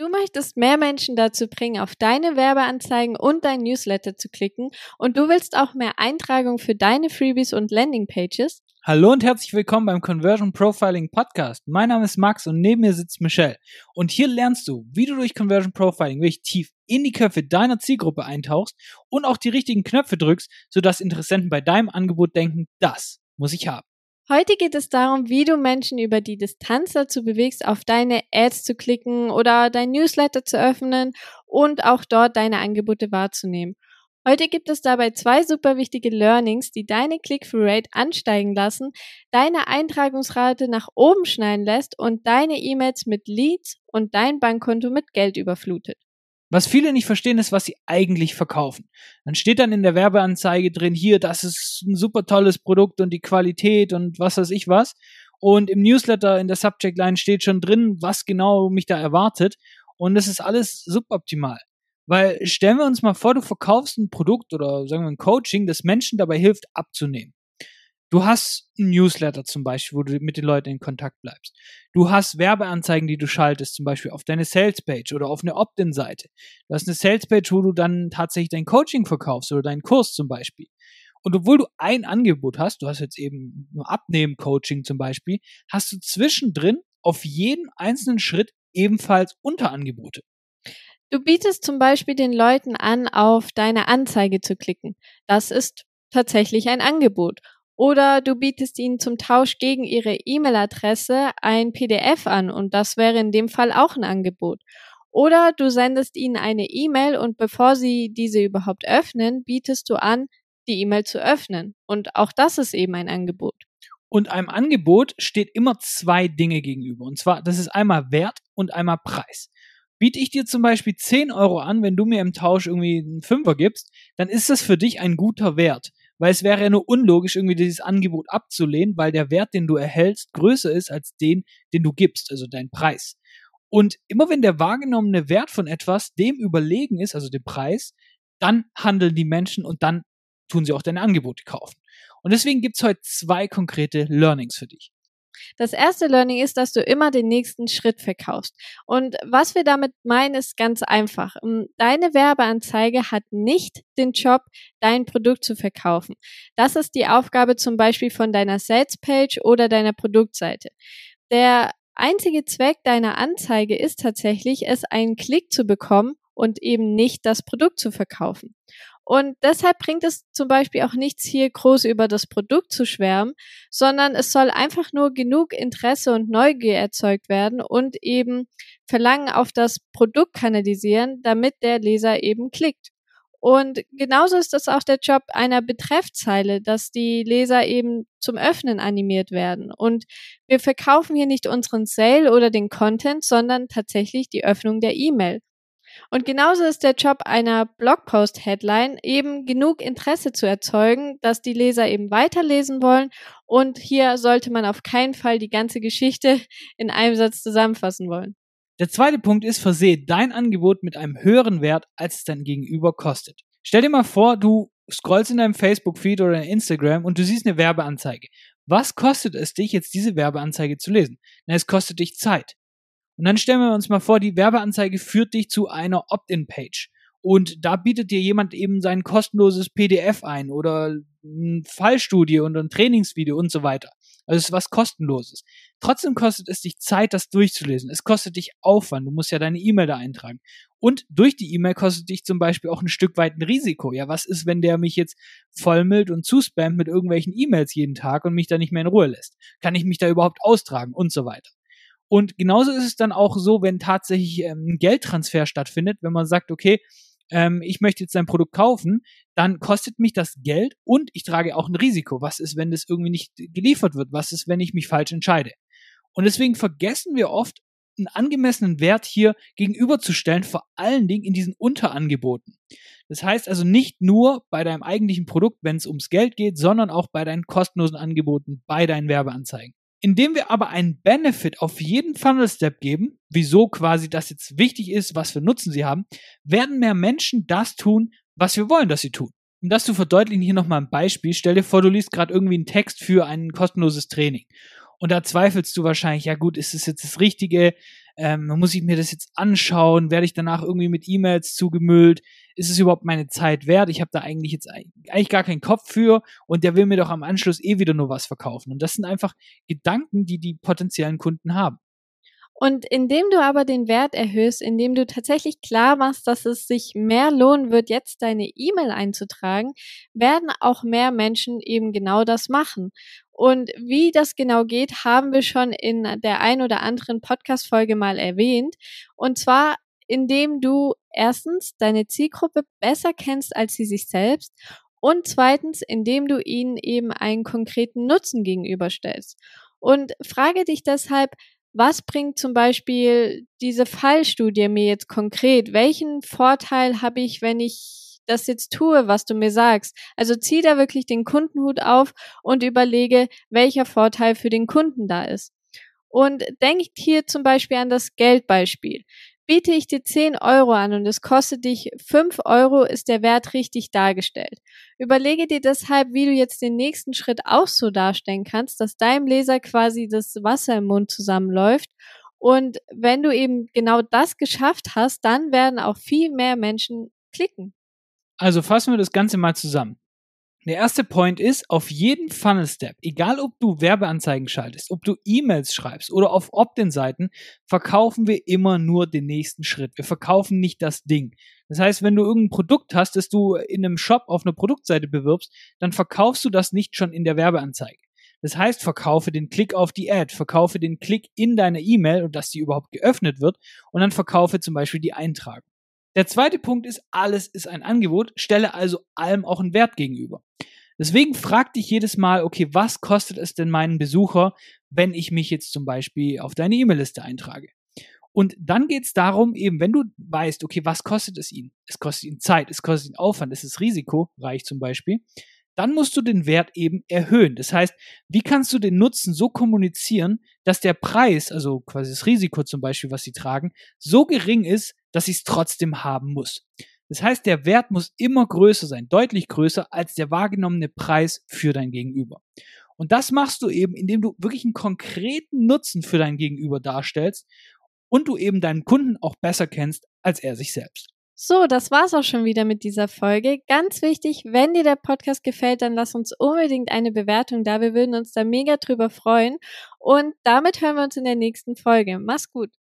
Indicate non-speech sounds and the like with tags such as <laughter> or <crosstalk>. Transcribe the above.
Du möchtest mehr Menschen dazu bringen, auf deine Werbeanzeigen und dein Newsletter zu klicken und du willst auch mehr Eintragung für deine Freebies und Landingpages? Hallo und herzlich willkommen beim Conversion Profiling Podcast. Mein Name ist Max und neben mir sitzt Michelle. Und hier lernst du, wie du durch Conversion Profiling wirklich tief in die Köpfe deiner Zielgruppe eintauchst und auch die richtigen Knöpfe drückst, sodass Interessenten bei deinem Angebot denken, das muss ich haben. Heute geht es darum, wie du Menschen über die Distanz dazu bewegst, auf deine Ads zu klicken oder dein Newsletter zu öffnen und auch dort deine Angebote wahrzunehmen. Heute gibt es dabei zwei super wichtige Learnings, die deine Click-Through-Rate ansteigen lassen, deine Eintragungsrate nach oben schneiden lässt und deine E-Mails mit Leads und dein Bankkonto mit Geld überflutet. Was viele nicht verstehen, ist, was sie eigentlich verkaufen. Dann steht dann in der Werbeanzeige drin, hier, das ist ein super tolles Produkt und die Qualität und was weiß ich was. Und im Newsletter in der Subject Line steht schon drin, was genau mich da erwartet. Und es ist alles suboptimal. Weil stellen wir uns mal vor, du verkaufst ein Produkt oder sagen wir ein Coaching, das Menschen dabei hilft, abzunehmen. Du hast ein Newsletter zum Beispiel, wo du mit den Leuten in Kontakt bleibst. Du hast Werbeanzeigen, die du schaltest, zum Beispiel auf deine Salespage oder auf eine Opt-in-Seite. Du hast eine Salespage, wo du dann tatsächlich dein Coaching verkaufst oder deinen Kurs zum Beispiel. Und obwohl du ein Angebot hast, du hast jetzt eben ein Abnehmen-Coaching zum Beispiel, hast du zwischendrin auf jeden einzelnen Schritt ebenfalls Unterangebote. Du bietest zum Beispiel den Leuten an, auf deine Anzeige zu klicken. Das ist tatsächlich ein Angebot. Oder du bietest ihnen zum Tausch gegen ihre E-Mail-Adresse ein PDF an und das wäre in dem Fall auch ein Angebot. Oder du sendest ihnen eine E-Mail und bevor sie diese überhaupt öffnen, bietest du an, die E-Mail zu öffnen. Und auch das ist eben ein Angebot. Und einem Angebot steht immer zwei Dinge gegenüber. Und zwar, das ist einmal Wert und einmal Preis. Biete ich dir zum Beispiel 10 Euro an, wenn du mir im Tausch irgendwie einen Fünfer gibst, dann ist das für dich ein guter Wert weil es wäre ja nur unlogisch, irgendwie dieses Angebot abzulehnen, weil der Wert, den du erhältst, größer ist als den, den du gibst, also dein Preis. Und immer wenn der wahrgenommene Wert von etwas dem überlegen ist, also dem Preis, dann handeln die Menschen und dann tun sie auch deine Angebote kaufen. Und deswegen gibt's heute zwei konkrete Learnings für dich. Das erste Learning ist, dass du immer den nächsten Schritt verkaufst. Und was wir damit meinen, ist ganz einfach. Ähm, deine Werbeanzeige hat nicht den Job, dein Produkt zu verkaufen. Das ist die Aufgabe zum Beispiel von deiner Salespage oder deiner Produktseite. Der einzige Zweck deiner Anzeige ist tatsächlich, es einen Klick zu bekommen und eben nicht das Produkt zu verkaufen. Und deshalb bringt es zum Beispiel auch nichts, hier groß über das Produkt zu schwärmen, sondern es soll einfach nur genug Interesse und Neugier erzeugt werden und eben Verlangen auf das Produkt kanalisieren, damit der Leser eben klickt. Und genauso ist das auch der Job einer Betreffzeile, dass die Leser eben zum Öffnen animiert werden. Und wir verkaufen hier nicht unseren Sale oder den Content, sondern tatsächlich die Öffnung der E-Mail. Und genauso ist der Job einer Blogpost-Headline eben genug Interesse zu erzeugen, dass die Leser eben weiterlesen wollen. Und hier sollte man auf keinen Fall die ganze Geschichte <laughs> in einem Satz zusammenfassen wollen. Der zweite Punkt ist, versehe dein Angebot mit einem höheren Wert, als es dein Gegenüber kostet. Stell dir mal vor, du scrollst in deinem Facebook-Feed oder in Instagram und du siehst eine Werbeanzeige. Was kostet es dich, jetzt diese Werbeanzeige zu lesen? Na, es kostet dich Zeit. Und dann stellen wir uns mal vor, die Werbeanzeige führt dich zu einer Opt-in-Page. Und da bietet dir jemand eben sein kostenloses PDF ein oder eine Fallstudie und ein Trainingsvideo und so weiter. Also es ist was kostenloses. Trotzdem kostet es dich Zeit, das durchzulesen. Es kostet dich Aufwand. Du musst ja deine E-Mail da eintragen. Und durch die E-Mail kostet dich zum Beispiel auch ein Stück weit ein Risiko. Ja, was ist, wenn der mich jetzt vollmildt und zuspammt mit irgendwelchen E-Mails jeden Tag und mich da nicht mehr in Ruhe lässt? Kann ich mich da überhaupt austragen und so weiter? Und genauso ist es dann auch so, wenn tatsächlich ähm, ein Geldtransfer stattfindet, wenn man sagt, okay, ähm, ich möchte jetzt dein Produkt kaufen, dann kostet mich das Geld und ich trage auch ein Risiko. Was ist, wenn das irgendwie nicht geliefert wird? Was ist, wenn ich mich falsch entscheide? Und deswegen vergessen wir oft, einen angemessenen Wert hier gegenüberzustellen, vor allen Dingen in diesen Unterangeboten. Das heißt also nicht nur bei deinem eigentlichen Produkt, wenn es ums Geld geht, sondern auch bei deinen kostenlosen Angeboten, bei deinen Werbeanzeigen. Indem wir aber einen Benefit auf jeden Funnel Step geben, wieso quasi das jetzt wichtig ist, was für Nutzen sie haben, werden mehr Menschen das tun, was wir wollen, dass sie tun. Um das zu verdeutlichen, hier nochmal ein Beispiel. Stell dir vor, du liest gerade irgendwie einen Text für ein kostenloses Training. Und da zweifelst du wahrscheinlich, ja gut, ist es jetzt das Richtige? Ähm, muss ich mir das jetzt anschauen? Werde ich danach irgendwie mit E-Mails zugemüllt? Ist es überhaupt meine Zeit wert? Ich habe da eigentlich jetzt eigentlich gar keinen Kopf für und der will mir doch am Anschluss eh wieder nur was verkaufen. Und das sind einfach Gedanken, die die potenziellen Kunden haben. Und indem du aber den Wert erhöhst, indem du tatsächlich klar machst, dass es sich mehr lohnen wird, jetzt deine E-Mail einzutragen, werden auch mehr Menschen eben genau das machen. Und wie das genau geht, haben wir schon in der ein oder anderen Podcast-Folge mal erwähnt. Und zwar, indem du erstens deine Zielgruppe besser kennst als sie sich selbst und zweitens, indem du ihnen eben einen konkreten Nutzen gegenüberstellst. Und frage dich deshalb, was bringt zum Beispiel diese Fallstudie mir jetzt konkret? Welchen Vorteil habe ich, wenn ich das jetzt tue, was du mir sagst? Also zieh da wirklich den Kundenhut auf und überlege, welcher Vorteil für den Kunden da ist. Und denk hier zum Beispiel an das Geldbeispiel biete ich dir 10 Euro an und es kostet dich 5 Euro, ist der Wert richtig dargestellt. Überlege dir deshalb, wie du jetzt den nächsten Schritt auch so darstellen kannst, dass deinem Leser quasi das Wasser im Mund zusammenläuft. Und wenn du eben genau das geschafft hast, dann werden auch viel mehr Menschen klicken. Also fassen wir das Ganze mal zusammen. Der erste Point ist, auf jeden Funnel Step, egal ob du Werbeanzeigen schaltest, ob du E-Mails schreibst oder auf Opt-in-Seiten, verkaufen wir immer nur den nächsten Schritt. Wir verkaufen nicht das Ding. Das heißt, wenn du irgendein Produkt hast, das du in einem Shop auf einer Produktseite bewirbst, dann verkaufst du das nicht schon in der Werbeanzeige. Das heißt, verkaufe den Klick auf die Ad, verkaufe den Klick in deine E-Mail und dass die überhaupt geöffnet wird und dann verkaufe zum Beispiel die Eintragung. Der zweite Punkt ist, alles ist ein Angebot, stelle also allem auch einen Wert gegenüber. Deswegen frag dich jedes Mal, okay, was kostet es denn meinen Besucher, wenn ich mich jetzt zum Beispiel auf deine E-Mail-Liste eintrage? Und dann geht es darum, eben, wenn du weißt, okay, was kostet es ihn? Es kostet ihn Zeit, es kostet ihn Aufwand, es ist risikoreich zum Beispiel. Dann musst du den Wert eben erhöhen. Das heißt, wie kannst du den Nutzen so kommunizieren, dass der Preis, also quasi das Risiko zum Beispiel, was sie tragen, so gering ist, dass ich es trotzdem haben muss. Das heißt, der Wert muss immer größer sein, deutlich größer als der wahrgenommene Preis für dein Gegenüber. Und das machst du eben, indem du wirklich einen konkreten Nutzen für dein Gegenüber darstellst und du eben deinen Kunden auch besser kennst als er sich selbst. So, das war's auch schon wieder mit dieser Folge. Ganz wichtig, wenn dir der Podcast gefällt, dann lass uns unbedingt eine Bewertung da. Wir würden uns da mega drüber freuen. Und damit hören wir uns in der nächsten Folge. Mach's gut.